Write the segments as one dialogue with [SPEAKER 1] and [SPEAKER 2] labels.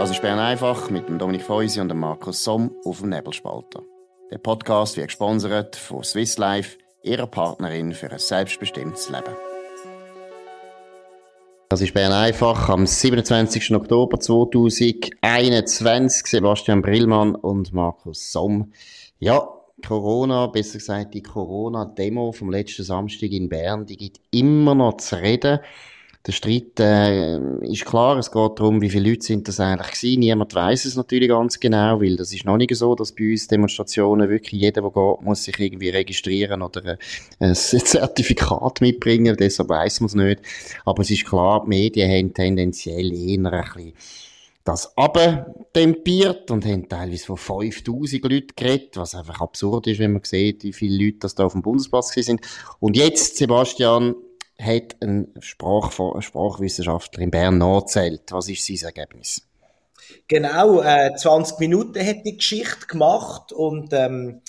[SPEAKER 1] Das ist Bern einfach mit dem Dominik Feusi und dem Markus Somm auf dem Nebelspalter. Der Podcast wird gesponsert von Swiss Life, ihrer Partnerin für ein selbstbestimmtes Leben. Das ist Bern einfach am 27. Oktober 2021. Sebastian Brillmann und Markus Somm. Ja, Corona, besser gesagt die Corona-Demo vom letzten Samstag in Bern, die gibt immer noch zu reden. Der Streit äh, ist klar, es geht darum, wie viele Leute sind das eigentlich gewesen. Niemand weiß es natürlich ganz genau, weil das ist noch nicht so, dass bei uns Demonstrationen wirklich jeder, der geht, muss sich irgendwie registrieren oder ein Zertifikat mitbringen, deshalb weiß man es nicht. Aber es ist klar, die Medien haben tendenziell eher ein bisschen das abtempiert und haben teilweise von 5000 Leuten geredet, was einfach absurd ist, wenn man sieht, wie viele Leute das da auf dem Bundesplatz sind. Und jetzt, Sebastian, hat ein, Sprach, Sprachwissenschaftler in Bern nachgezählt. Was ist sein Ergebnis?
[SPEAKER 2] Genau, äh, 20 Minuten hat die Geschichte gemacht und ähm,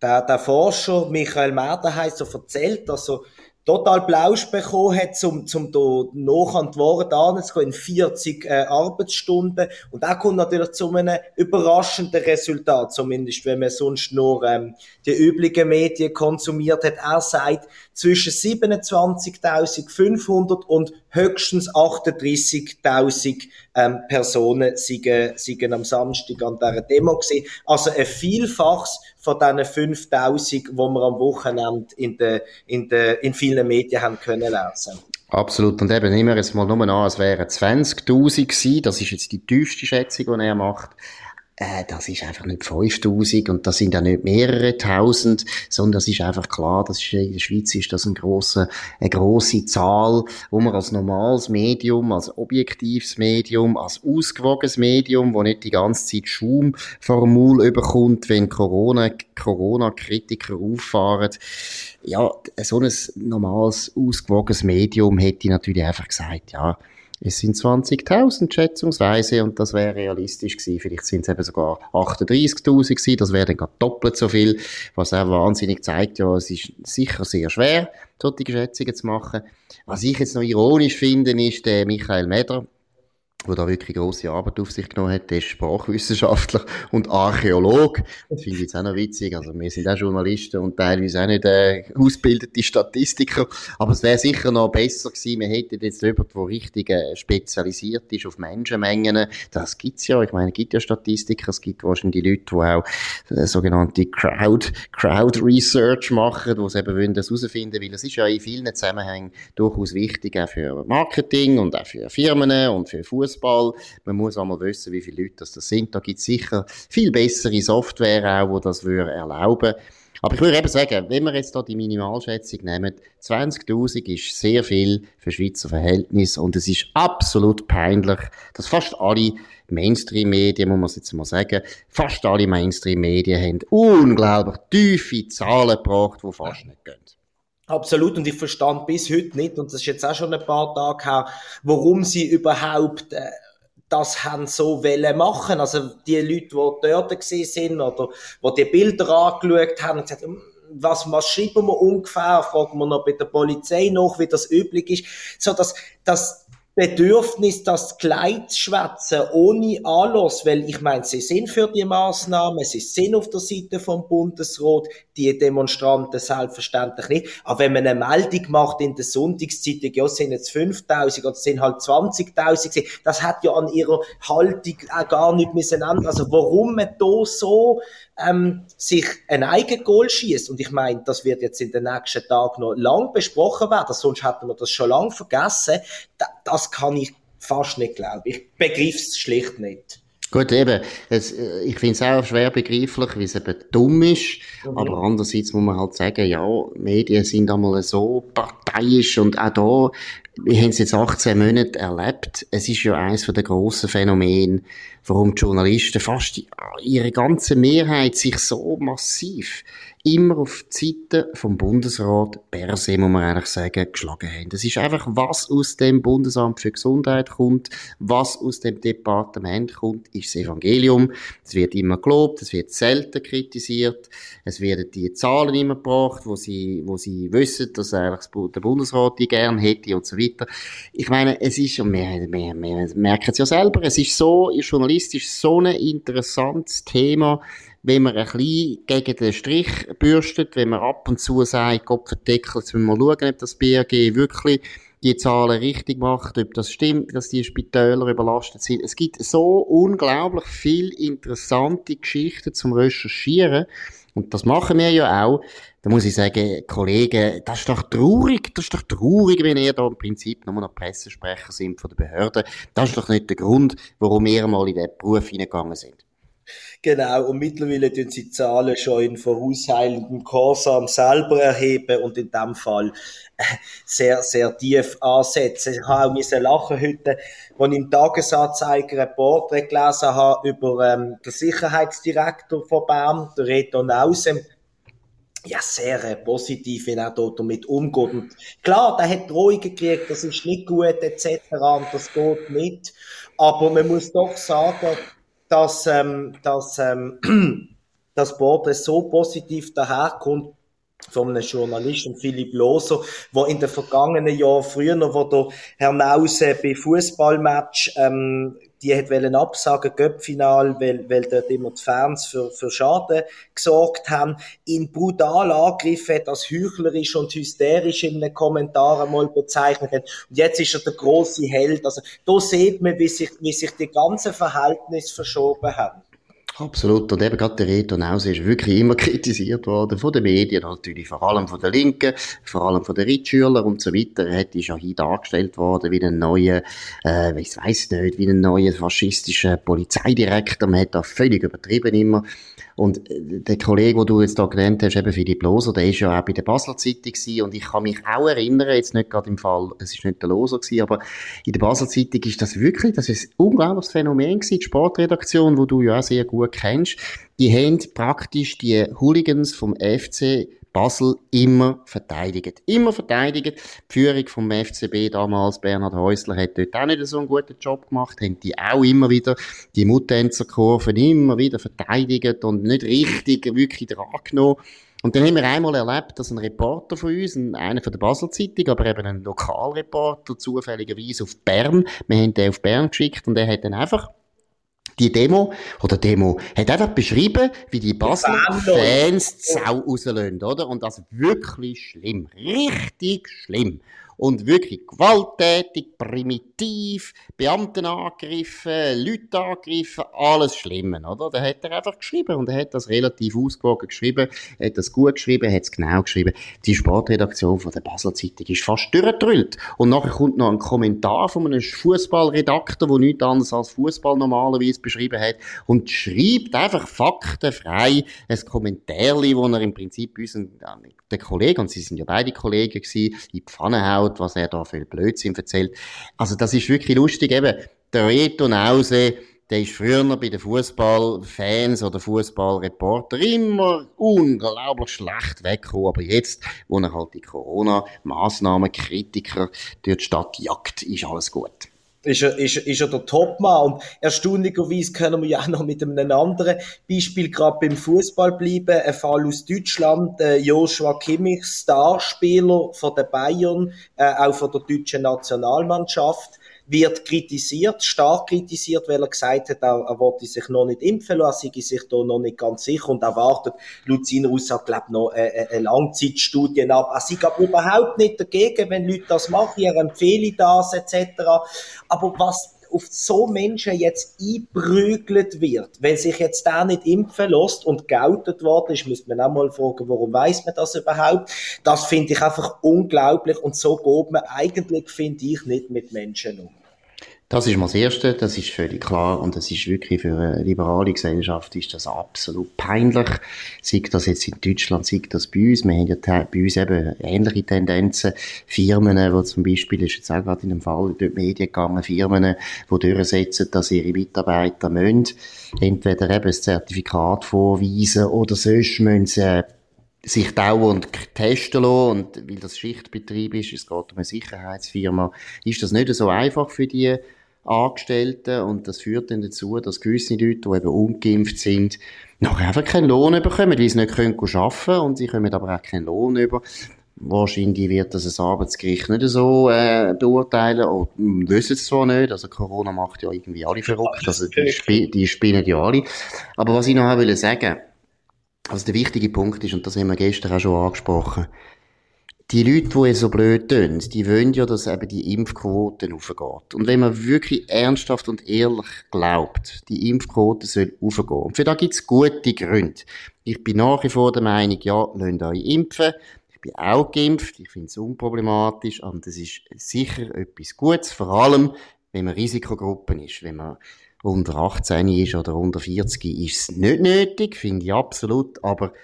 [SPEAKER 2] der, der Forscher Michael Merder hat so erzählt, also total Blausch bekommen hat, um, um da noch an die Worte anzugehen, in 40 äh, Arbeitsstunden. Und auch kommt natürlich zu einem überraschenden Resultat, zumindest wenn man sonst nur ähm, die üblichen Medien konsumiert hat. Er sagt, zwischen 27.500 und höchstens 38.000 ähm, Personen sind, am Samstag an dieser Demo gewesen. Also ein Vielfaches von diesen 5.000, die wir am Wochenende in, de, in, de, in vielen Medien haben können lesen.
[SPEAKER 1] Absolut. Und eben nehmen wir jetzt mal nur an, es wären 20.000 gewesen. Das ist jetzt die tiefste Schätzung, die er macht äh, das ist einfach nicht 5000 und das sind auch nicht mehrere tausend, sondern das ist einfach klar, das ist, in der Schweiz ist das ein grosse, eine grosse Zahl, wo man als normales Medium, als objektives Medium, als ausgewogenes Medium, wo nicht die ganze Zeit Schaum vor dem Maul überkommt, wenn Corona, Corona-Kritiker auffahren, ja, so ein normales, ausgewogenes Medium hätte natürlich einfach gesagt, ja, es sind 20.000 schätzungsweise und das wäre realistisch gewesen. Vielleicht sind es eben sogar 38.000 gewesen. Das wäre dann gerade doppelt so viel, was auch wahnsinnig zeigt, ja, es ist sicher sehr schwer, solche Schätzungen zu machen. Was ich jetzt noch ironisch finde, ist der Michael Meder, der da wirklich grosse Arbeit auf sich genommen hat, der ist Sprachwissenschaftler und Archäolog. Das finde ich jetzt auch noch witzig. Also wir sind auch Journalisten und teilweise auch nicht äh, ausgebildete Statistiker. Aber es wäre sicher noch besser gewesen, wir hätten jetzt jemanden, der richtig äh, spezialisiert ist auf Menschenmengen. Das gibt's ja. Ich meine, es gibt ja Statistiker, es gibt wahrscheinlich Leute, die auch äh, sogenannte Crowd, Crowd Research machen, die es eben wollen, das herausfinden, weil es ist ja in vielen Zusammenhängen durchaus wichtig, auch für Marketing und auch für Firmen und für Fuß Fußball. Man muss einmal wissen, wie viele Leute das, sind. Da gibt es sicher viel bessere Software auch, die das würde erlauben aber ich würde eben sagen, wenn wir jetzt hier die Minimalschätzung nehmen, 20.000 ist sehr viel für Schweizer Verhältnisse und es ist absolut peinlich, dass fast alle Mainstream-Medien, muss man jetzt mal sagen, fast alle Mainstream-Medien haben unglaublich tiefe Zahlen gebracht, die fast nicht gehen.
[SPEAKER 2] Absolut, und ich verstand bis heute nicht, und das ist jetzt auch schon ein paar Tage her, warum sie überhaupt äh, das haben so wollen machen. Also die Leute, die dort gesehen sind oder die die Bilder angeschaut haben und gesagt, hm, was, was schreiben wir ungefähr? Fragen wir noch bei der Polizei nach, wie das üblich ist. So, dass, dass Bedürfnis, das Kleid zu schwätzen, ohne Anlass, weil ich meine, sie sind für die Maßnahmen, sie sind auf der Seite vom Bundesrat, die Demonstranten selbstverständlich nicht. Aber wenn man eine Meldung macht in der Sonntagszeitung, ja, sind jetzt 5000 oder sind halt 20.000 das hat ja an ihrer Haltung auch gar nicht müssen ändern. Also warum man da so ähm, sich ein eigenes Goal schießt und ich meine, das wird jetzt in den nächsten Tagen noch lang besprochen werden, sonst hätten wir das schon lang vergessen. das kann ich fast nicht glauben. Ich begriff es schlicht nicht.
[SPEAKER 1] Gut, eben. Es, äh, ich finde es auch schwer begreiflich, wie es eben dumm ist. Mhm. Aber andererseits muss man halt sagen, ja, Medien sind einmal so parteiisch und auch da, wir haben es jetzt 18 Monate erlebt. Es ist ja eines der grossen Phänomene, warum die Journalisten fast ihre ganze Mehrheit sich so massiv immer auf die Seite vom Bundesrat per se, muss man eigentlich sagen, geschlagen haben. Das ist einfach, was aus dem Bundesamt für Gesundheit kommt, was aus dem Departement kommt, ist das Evangelium. Es wird immer gelobt, es wird selten kritisiert, es werden die Zahlen immer gebracht, wo sie, wo sie wissen, dass eigentlich der Bundesrat die gern hätte und so weiter. Ich meine, es ist, und wir, wir, wir merken es ja selber, es ist so, journalistisch so ein interessantes Thema, wenn man ein bisschen gegen den Strich bürstet, wenn man ab und zu sagt, Gott verdeckelt, jetzt müssen wir schauen, ob das BRG wirklich die Zahlen richtig macht, ob das stimmt, dass die Spitäler überlastet sind. Es gibt so unglaublich viel interessante Geschichten zum Recherchieren. Und das machen wir ja auch. Da muss ich sagen, Kollegen, das ist doch traurig, das ist doch traurig, wenn ihr da im Prinzip nur noch Pressesprecher sind von der Behörde. Das ist doch nicht der Grund, warum wir mal in diesen Beruf hineingegangen sind.
[SPEAKER 2] Genau, und mittlerweile tun sie Zahlen schon in vorausheilendem Korsam selber erheben und in dem Fall äh, sehr, sehr tief ansetzen. Ich habe auch müssen lachen heute, als ich im Tagesanzeiger ein Porträt gelesen habe über ähm, den Sicherheitsdirektor von Bern, der Reto Nausem, ja, sehr äh, positiv, wie er dort damit umgeht. Und klar, der hat Drohungen gekriegt, das ist nicht gut, etc., und das geht nicht. Aber man muss doch sagen, dass, ähm, dass ähm, das Porträt so positiv daherkommt von einem Journalisten, Philipp Loser, der in den vergangenen Jahren, früher noch, wo der Herr Nause bei Fußballmatch ähm, die hat wollen absagen, Göppfinal, weil, weil dort immer die Fans für, für Schaden gesorgt haben, ihn brutal angegriffen hat, als heuchlerisch und hysterisch in den Kommentaren mal bezeichnet hat. Und jetzt ist er der große Held. Also, da sieht man, wie sich, wie sich die ganzen Verhältnisse verschoben haben.
[SPEAKER 1] Absolut. Und eben gerade der Reto Nause ist wirklich immer kritisiert worden von den Medien, natürlich vor allem von den Linken, vor allem von den Ritschülern und so weiter. Er hätte schon hier dargestellt worden wie ein neuer, äh, ich weiß nicht, wie ein neuer faschistischer Polizeidirektor. Man hat da völlig übertrieben immer. Und äh, der Kollege, den du jetzt da genannt hast, eben Philipp Loser, der ist ja auch bei der Basler Zeitung gewesen. Und ich kann mich auch erinnern, jetzt nicht gerade im Fall, es ist nicht der Loser gewesen, aber in der Basler Zeitung ist das wirklich, das ist ein unglaubliches Phänomen gewesen, die Sportredaktion, wo du ja auch sehr gut kennst, die haben praktisch die Hooligans vom FC Basel immer verteidigt. Immer verteidigt. Die Führung vom FCB damals, Bernhard Häusler, hat dort auch nicht so einen guten Job gemacht, haben die auch immer wieder die Muttenzerkurven immer wieder verteidigt und nicht richtig wirklich dran genommen. Und dann haben wir einmal erlebt, dass ein Reporter von uns, einer von der Basel Zeitung, aber eben ein Lokalreporter, zufälligerweise auf Bern, wir haben den auf Bern geschickt und der hat dann einfach die Demo, oder Demo, hat einfach beschrieben, wie die Basler Fans die Sau rauslösen, oder? Und das wirklich schlimm. Richtig schlimm und wirklich gewalttätig, primitiv, Beamten angegriffen, Leute angegriffen, alles Schlimme, oder? Da hat er einfach geschrieben und er hat das relativ ausgewogen geschrieben, hat das gut geschrieben, hat es genau geschrieben. Die Sportredaktion von der Basler Zeitung ist fast durchgedrüllt. Und nachher kommt noch ein Kommentar von einem Fußballredakteur, der nichts anderes als Fußball normalerweise beschrieben hat und schreibt einfach faktenfrei ein Kommentar, wo er im Prinzip unseren, der Kollege, und sie sind ja beide Kollegen gewesen, in die Pfanne haut was er da für Blödsinn erzählt. Also das ist wirklich lustig. Eben, der Reto Nause, der ist früher bei den Fußballfans oder Fußballreporter immer unglaublich schlecht weggekommen. Aber jetzt, wo er halt die Corona-Massnahmen-Kritiker durch die Stadt jagt, ist alles gut
[SPEAKER 2] ist er, ist, ist er der Topmann. Und erstaunlicherweise können wir ja auch noch mit einem anderen Beispiel gerade beim Fußball bleiben. Ein Fall aus Deutschland, äh, Joshua Kimmich, Starspieler von den Bayern, äh, auch von der deutschen Nationalmannschaft wird kritisiert, stark kritisiert, weil er gesagt hat, er, er wollte sich noch nicht impfen lassen, sei sich da noch nicht ganz sicher und erwartet seiner Aussage, glaube noch eine, äh, äh, eine Langzeitstudie ab. Er sei aber überhaupt nicht dagegen, wenn Leute das machen, er empfehle das etc. Aber was auf so Menschen jetzt einprügelt wird, wenn sich jetzt der nicht impfen lässt und geoutet worden ist, müsste man auch mal fragen, warum weiß man das überhaupt? Das finde ich einfach unglaublich und so geht man eigentlich, finde ich, nicht mit Menschen um.
[SPEAKER 1] Das ist mal das Erste, das ist völlig klar und das ist wirklich für eine liberale Gesellschaft ist das absolut peinlich. Sei das jetzt in Deutschland, sei das bei uns. Wir haben ja bei uns eben ähnliche Tendenzen. Firmen, wo zum Beispiel, ist jetzt auch gerade in dem Fall durch die Medien gegangen, Firmen, die durchsetzen, dass ihre Mitarbeiter müssen, entweder eben ein Zertifikat vorweisen oder sonst müssen sie sich dauernd testen lassen und weil das Schichtbetrieb ist, es geht um eine Sicherheitsfirma, ist das nicht so einfach für die Angestellten und das führt dann dazu, dass gewisse Leute, die eben ungeimpft sind, noch einfach keinen Lohn bekommen, weil sie nicht können arbeiten können und sie kommen aber auch keinen Lohn über. Wahrscheinlich wird das ein Arbeitsgericht nicht so äh, beurteilen, oder wissen es zwar nicht, also Corona macht ja irgendwie alle verrückt, also die, sp die spinnen ja alle. Aber was ich noch will sagen, also der wichtige Punkt ist, und das haben wir gestern auch schon angesprochen, die Leute, die so blöd tun, die wollen ja, dass eben die Impfquote aufgeht. Und wenn man wirklich ernsthaft und ehrlich glaubt, die Impfquote soll aufgehen. Und für da gibt's gute Gründe. Ich bin nach wie vor der Meinung, ja, lasst euch impfen. Ich bin auch geimpft. Ich finde es unproblematisch. Und das ist sicher etwas Gutes. Vor allem, wenn man Risikogruppen ist. Wenn man unter 18 ist oder unter 40 ist es nicht nötig. Finde ich absolut. Aber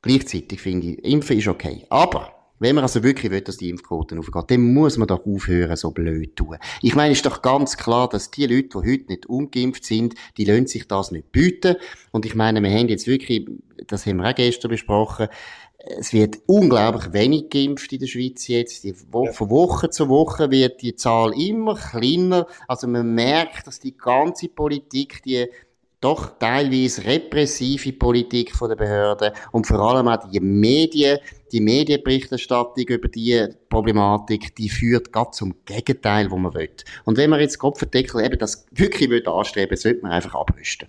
[SPEAKER 1] gleichzeitig finde ich, Impfen ist okay. Aber, wenn man also wirklich will, dass die Impfquote aufgeht, dann muss man doch aufhören, so blöd zu tun. Ich meine, ist doch ganz klar, dass die Leute, die heute nicht ungeimpft sind, die lassen sich das nicht bieten. Und ich meine, wir haben jetzt wirklich, das haben wir auch gestern besprochen, es wird unglaublich wenig geimpft in der Schweiz jetzt. Von Woche zu Woche wird die Zahl immer kleiner. Also man merkt, dass die ganze Politik, die doch teilweise repressive Politik von der Behörden und vor allem auch die Medien, die Medienberichterstattung über die Problematik, die führt gerade zum Gegenteil, wo man will. Und wenn man jetzt Kopfendeckel eben das wirklich will anstreben, sollte man einfach abrüsten.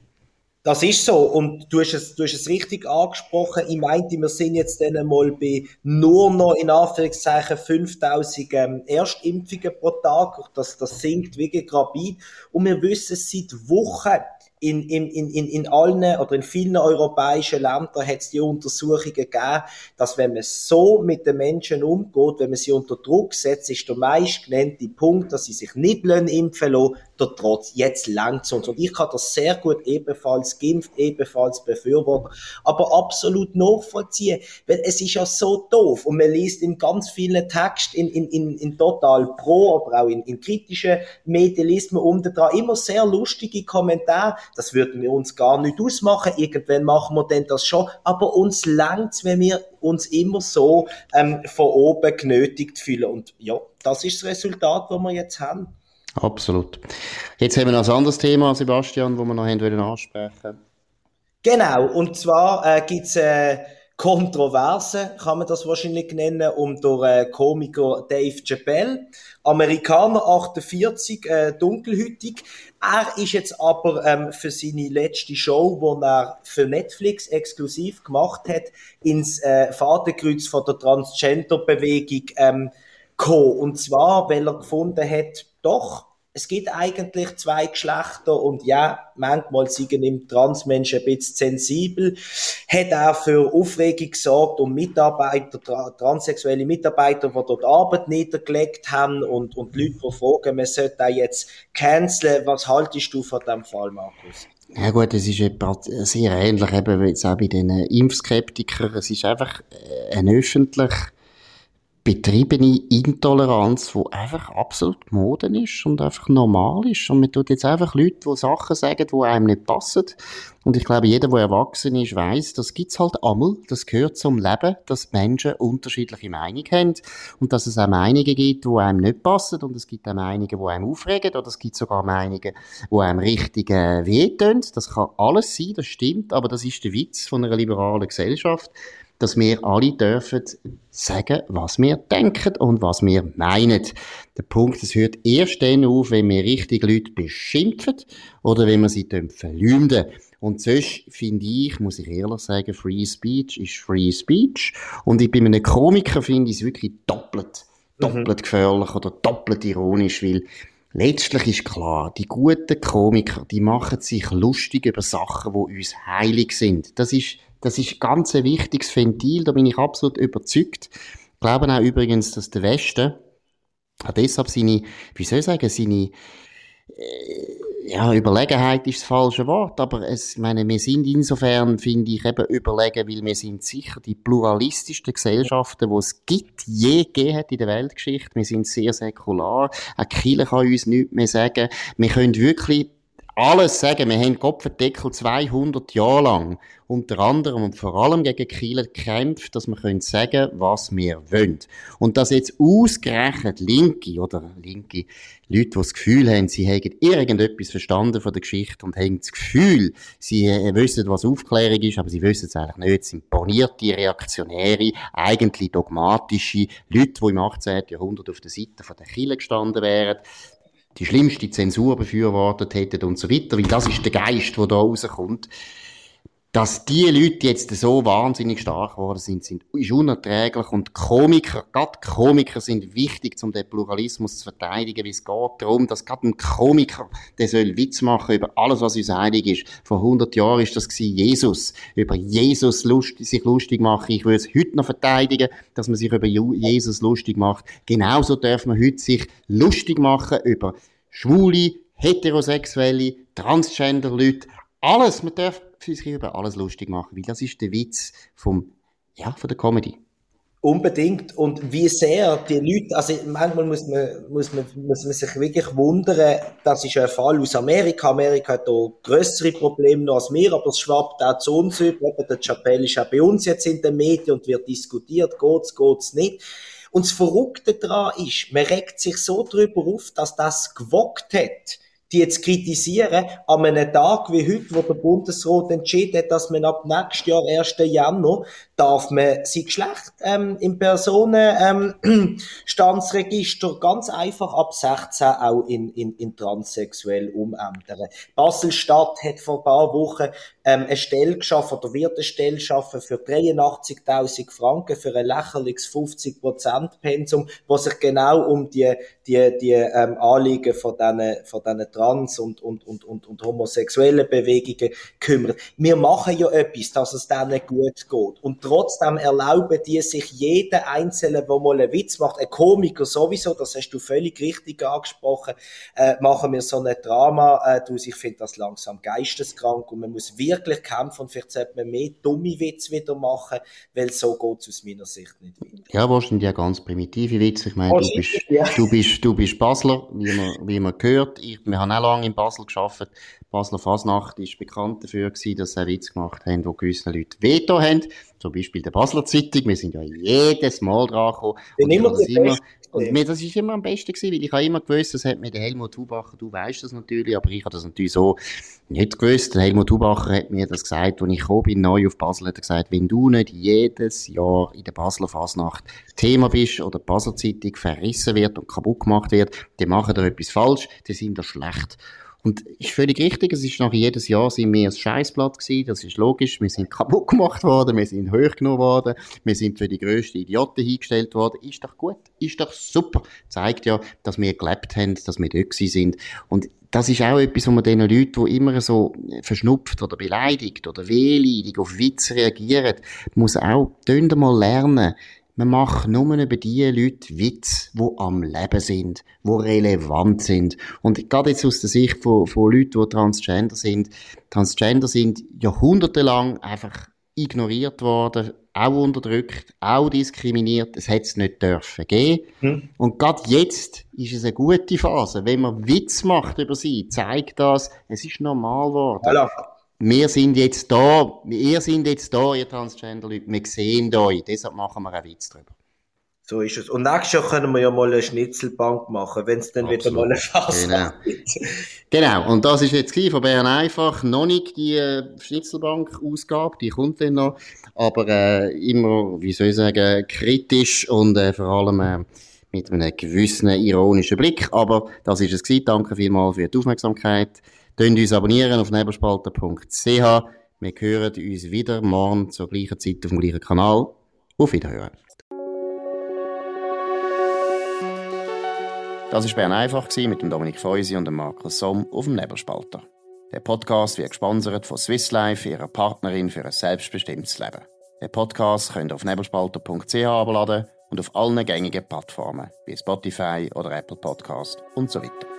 [SPEAKER 2] Das ist so. Und du hast es, du hast es richtig angesprochen. Ich meinte, wir sind jetzt dann mal bei nur noch in Anführungszeichen 5000 ähm, Erstimpfungen pro Tag. Das, das sinkt wie Grabit. Und wir wissen seit Wochen, in, in, in, in allen oder in vielen europäischen Ländern hat es die Untersuchungen gegeben, dass wenn man so mit den Menschen umgeht, wenn man sie unter Druck setzt, ist der meist genannte Punkt, dass sie sich nicht impfen lassen, der Trotz. Jetzt langt uns. Und ich kann das sehr gut ebenfalls geimpft, ebenfalls befürworten, aber absolut nachvollziehen, weil es ist ja so doof und man liest in ganz vielen Texten in, in, in, in total pro, aber auch in, in kritischen Medien liest man um da immer sehr lustige Kommentare, das würden wir uns gar nicht ausmachen. Irgendwann machen wir denn das schon. Aber uns langt's, wenn wir uns immer so ähm, von oben genötigt fühlen. Und ja, das ist das Resultat, das wir jetzt haben.
[SPEAKER 1] Absolut. Jetzt haben wir noch ein anderes Thema, Sebastian, wo wir noch haben wollen ansprechen.
[SPEAKER 2] Genau. Und zwar äh, gibt's äh, Kontroverse, kann man das wahrscheinlich nennen, um den äh, Komiker Dave Chappelle. Amerikaner 48, äh, dunkelhütig. Er ist jetzt aber ähm, für seine letzte Show, die er für Netflix exklusiv gemacht hat, ins äh, Vaterkreuz von der Transgender-Bewegung ähm, gekommen. Und zwar, weil er gefunden hat, doch, es gibt eigentlich zwei Geschlechter und ja, manchmal sind im Transmenschen ein bisschen sensibel, hat er für Aufregung gesorgt und Mitarbeiter, transsexuelle Mitarbeiter, die dort Arbeit niedergelegt haben und, und Leute, die fragen, man sollte auch jetzt canceln. Was haltest du von dem Fall, Markus?
[SPEAKER 1] Ja gut, es ist sehr ähnlich eben jetzt auch bei den Impfskeptikern. Es ist einfach äh, ein öffentlich betriebene Intoleranz, die einfach absolut Mode ist und einfach normal ist. Und man tut jetzt einfach Leute, die Sachen sagen, die einem nicht passen. Und ich glaube, jeder, der erwachsen ist, weiß, das gibt's halt einmal. Das gehört zum Leben, dass Menschen unterschiedliche Meinungen haben. Und dass es auch Meinungen gibt, die einem nicht passen. Und es gibt auch Meinungen, die einem aufregen. Oder es gibt sogar Meinungen, die einem richtig äh, wehtun. Das kann alles sein, das stimmt. Aber das ist der Witz von einer liberalen Gesellschaft dass wir alle dürfen sagen, was wir denken und was wir meinen. Der Punkt, es hört erst dann auf, wenn wir richtig Leute beschimpfen oder wenn wir sie verleumden. Und sonst finde ich, muss ich ehrlich sagen, Free Speech ist Free Speech. Und ich bin einem Komiker finde ich es wirklich doppelt, doppelt mhm. gefährlich oder doppelt ironisch, weil Letztlich ist klar, die guten Komiker, die machen sich lustig über Sachen, die uns heilig sind. Das ist das ist ganz ein wichtiges Ventil, da bin ich absolut überzeugt. Ich glaube auch übrigens, dass der Westen hat deshalb seine, wie soll ich sagen, seine, äh, ja, Überlegenheit ist das falsche Wort, aber es, meine, wir sind insofern, finde ich, eben überlegen, weil wir sind sicher die pluralistischsten Gesellschaften, die es gibt, je gegeben hat in der Weltgeschichte. Wir sind sehr säkular. Auch Kirche kann uns nichts mehr sagen. Wir können wirklich alles sagen. Wir haben Kopfendeckel 200 Jahre lang unter anderem und vor allem gegen Kieler gekämpft, dass wir können sagen, was wir wollen. Und dass jetzt ausgerechnet Linke oder linke Leute, die das Gefühl haben, sie hätten irgendetwas verstanden von der Geschichte und haben das Gefühl, sie äh, wissen, was Aufklärung ist, aber sie wissen es eigentlich nicht. Es sind bonierte, reaktionäre, eigentlich dogmatische Leute, die im 18. Jahrhundert auf der Seite von der Kille gestanden wären die schlimmste Zensur befürwortet hätten und so weiter, weil das ist der Geist, der da rauskommt. Dass die Leute jetzt so wahnsinnig stark geworden sind, sind, ist unerträglich und Komiker, gerade Komiker sind wichtig, um den Pluralismus zu verteidigen, weil es geht darum, dass gerade ein Komiker, der soll Witz machen über alles, was uns einig ist. Vor 100 Jahren ist das Jesus. Über Jesus lustig, sich lustig machen. Ich würde es heute noch verteidigen, dass man sich über Jesus lustig macht. Genauso darf man heute sich lustig machen über Schwule, Heterosexuelle, Transgender-Leute, alles. Man darf sich über alles lustig machen, weil das ist der Witz vom, ja, von der Comedy.
[SPEAKER 2] Unbedingt. Und wie sehr die Leute, also manchmal muss man, muss man, muss man sich wirklich wundern, das ist ein Fall aus Amerika. Amerika hat da größere Probleme noch als wir, aber es schwappt auch zu uns über. Der Chapelle ist auch bei uns jetzt in den Medien und wird diskutiert, geht's, geht's nicht. Und das Verrückte daran ist, man regt sich so drüber auf, dass das gewockt hat die jetzt kritisieren, an einem Tag wie heute, wo der Bundesrat entschieden hat, dass man ab nächstes Jahr, 1. Januar, darf man sein Geschlecht ähm, im Personenstandsregister ähm, ganz einfach ab 16 auch in, in, in transsexuell umändern. Basel-Stadt hat vor ein paar Wochen ähm, eine Stelle geschaffen oder wird eine Stelle schaffen für 83.000 Franken für ein lächerliches 50%-Pensum, was sich genau um die, die, die ähm, Anliegen von diesen, von Trans- und, und, und, und, und homosexuellen Bewegungen kümmert. Wir machen ja etwas, dass es denen gut geht. Und trotzdem erlauben die sich jeden Einzelnen, der mal einen Witz macht, ein Komiker sowieso, das hast du völlig richtig angesprochen, äh, machen wir so ein Drama, äh, du, ich finde das langsam geisteskrank und man muss wirklich kämpfen und vielleicht sollte man mehr dumme Witze wieder machen, weil so geht es aus meiner Sicht nicht weiter.
[SPEAKER 1] Ja, wahrscheinlich ja ganz primitive Witze. Ich meine, du bist, ja. du bist, du bist Basler, wie man, wie man gehört. Ich, wir haben auch lange in Basel geschafft. Basler Fasnacht ist bekannt dafür gewesen, dass sie Witz gemacht haben, wo gewisse Leute Veto haben. Zum Beispiel der Basler Zeitung. Wir sind ja jedes Mal dran gekommen. Und, immer das, immer, und mir, das ist immer am besten gewesen, weil ich habe immer gewusst, das hat mir der Helmut Hubacher, du weißt das natürlich, aber ich habe das natürlich so nicht gewusst. Der Helmut Hubacher hat mir das gesagt, als ich gekommen bin, neu auf Basel, hat er gesagt, wenn du nicht jedes Jahr in der Basler Fasnacht Thema bist oder die Basler Zeitung verrissen wird und kaputt gemacht wird, dann machen da etwas falsch, dann sind da schlecht. Und ist völlig richtig, es ist nach jedes Jahr sind wir ein Scheißblatt gewesen, das ist logisch, wir sind kaputt gemacht worden, wir sind hochgenommen worden, wir sind für die grössten Idioten hingestellt worden, ist doch gut, ist doch super, zeigt ja, dass wir gelebt haben, dass wir dort sind. Und das ist auch etwas, wo man den Leuten, die immer so verschnupft oder beleidigt oder wehleidig auf Witze reagieren, muss auch, mal lernen, man macht nur über die Leute Witz, die am Leben sind, die relevant sind. Und gerade jetzt aus der Sicht von, von Leuten, die Transgender sind, Transgender sind jahrhundertelang einfach ignoriert worden, auch unterdrückt, auch diskriminiert. Es hätte es nicht dürfen geben. Hm. Und gerade jetzt ist es eine gute Phase. Wenn man Witz macht über sie, zeigt das, es ist normal geworden. Wir sind jetzt da, ihr sind jetzt da, ihr Transgender-Leute, wir sehen euch, deshalb machen wir einen Witz drüber.
[SPEAKER 2] So ist es. Und nächstes Jahr können wir ja mal eine Schnitzelbank machen, wenn es dann Absolut. wieder mal eine Phase
[SPEAKER 1] genau. genau. Und das ist jetzt von Bern einfach noch nicht die äh, Schnitzelbank-Ausgabe, die kommt dann noch, aber äh, immer, wie soll ich sagen, kritisch und äh, vor allem äh, mit einem gewissen ironischen Blick. Aber das ist es gewesen. Danke vielmals für die Aufmerksamkeit. Könnt uns abonnieren auf nebelspalter.ch. Wir hören uns wieder morgen zur gleichen Zeit auf dem gleichen Kanal. Auf Wiederhören. Das war Bern einfach mit dem Dominik Feusi und dem Markus Somm auf dem Nebelspalter. Der Podcast wird gesponsert von Swiss Life, ihrer Partnerin für ein selbstbestimmtes Leben. Den Podcast könnt ihr auf nebelspalter.ch abladen und auf allen gängigen Plattformen wie Spotify oder Apple Podcast und so weiter.